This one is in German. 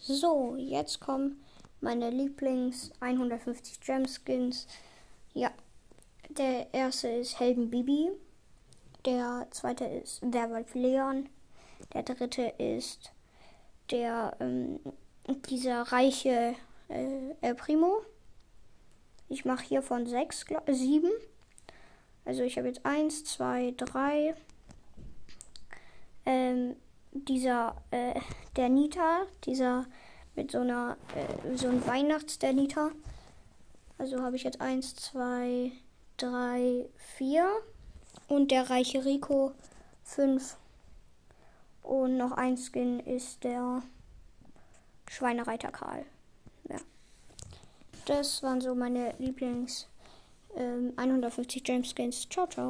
So, jetzt kommen meine Lieblings 150 Gem Skins. Ja, der erste ist Helden Bibi. Der zweite ist Werwolf Leon. Der dritte ist der ähm, dieser reiche äh, El Primo. Ich mache hier von sechs, sieben. Also ich habe jetzt eins, zwei, drei. Dieser, äh, der Nita, dieser mit so einer, äh, so ein Weihnachts der Nita. Also habe ich jetzt eins, zwei, drei, vier. Und der reiche Rico fünf. Und noch ein Skin ist der Schweinereiter Karl. Ja. Das waren so meine Lieblings ähm, 150 James Skins. Ciao, ciao.